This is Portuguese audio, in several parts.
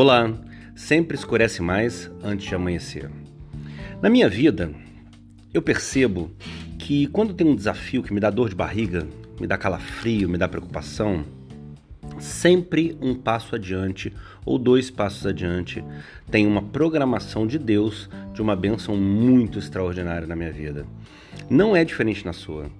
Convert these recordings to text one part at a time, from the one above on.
Olá, sempre escurece mais antes de amanhecer. Na minha vida, eu percebo que quando tem um desafio que me dá dor de barriga, me dá calafrio, me dá preocupação, sempre um passo adiante ou dois passos adiante tem uma programação de Deus de uma bênção muito extraordinária na minha vida. Não é diferente na sua.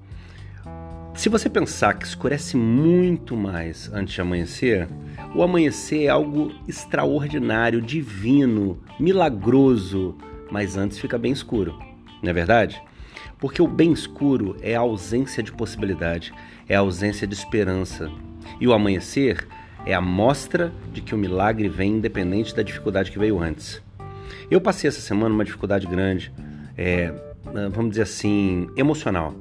Se você pensar que escurece muito mais antes de amanhecer, o amanhecer é algo extraordinário, divino, milagroso, mas antes fica bem escuro, não é verdade? Porque o bem escuro é a ausência de possibilidade, é a ausência de esperança. E o amanhecer é a mostra de que o milagre vem independente da dificuldade que veio antes. Eu passei essa semana uma dificuldade grande, é, vamos dizer assim, emocional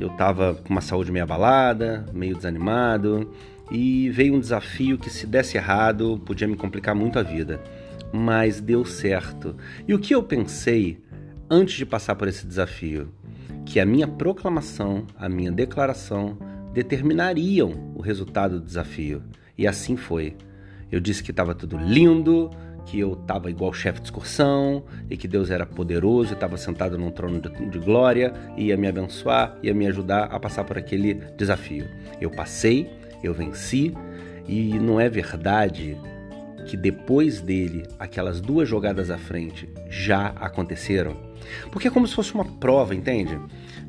eu estava com uma saúde meio abalada, meio desanimado, e veio um desafio que, se desse errado, podia me complicar muito a vida. Mas deu certo. E o que eu pensei antes de passar por esse desafio? Que a minha proclamação, a minha declaração determinariam o resultado do desafio. E assim foi. Eu disse que estava tudo lindo, que eu estava igual chefe de excursão e que Deus era poderoso e estava sentado num trono de, de, glória e ia me abençoar, ia me ajudar a passar por aquele desafio. Eu passei, eu venci e não é verdade que depois dele aquelas duas jogadas à frente já aconteceram? Porque é como se fosse uma prova, entende?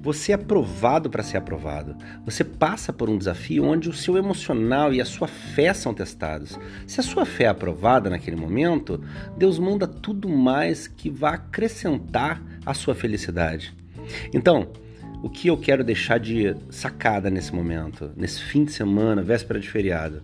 Você é aprovado para ser aprovado. Você passa por um desafio onde o seu emocional e a sua fé são testados. Se a sua fé é aprovada naquele momento, Deus manda tudo mais que vá acrescentar a sua felicidade. Então, o que eu quero deixar de sacada nesse momento, nesse fim de semana, véspera de feriado?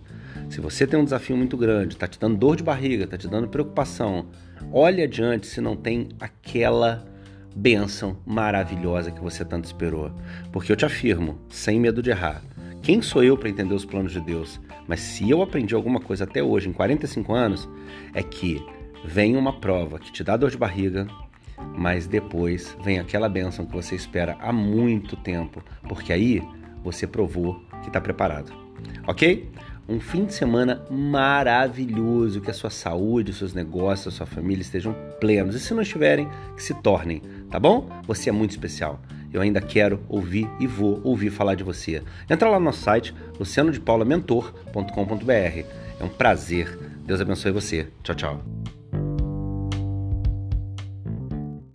Se você tem um desafio muito grande, está te dando dor de barriga, está te dando preocupação, olhe adiante se não tem aquela bênção maravilhosa que você tanto esperou. Porque eu te afirmo, sem medo de errar, quem sou eu para entender os planos de Deus? Mas se eu aprendi alguma coisa até hoje, em 45 anos, é que vem uma prova que te dá dor de barriga, mas depois vem aquela bênção que você espera há muito tempo, porque aí você provou que está preparado. Ok? um fim de semana maravilhoso, que a sua saúde, os seus negócios, a sua família estejam plenos. E se não estiverem, que se tornem, tá bom? Você é muito especial. Eu ainda quero ouvir e vou ouvir falar de você. Entra lá no nosso site, lucianodepaulamentor.com.br. É um prazer. Deus abençoe você. Tchau, tchau.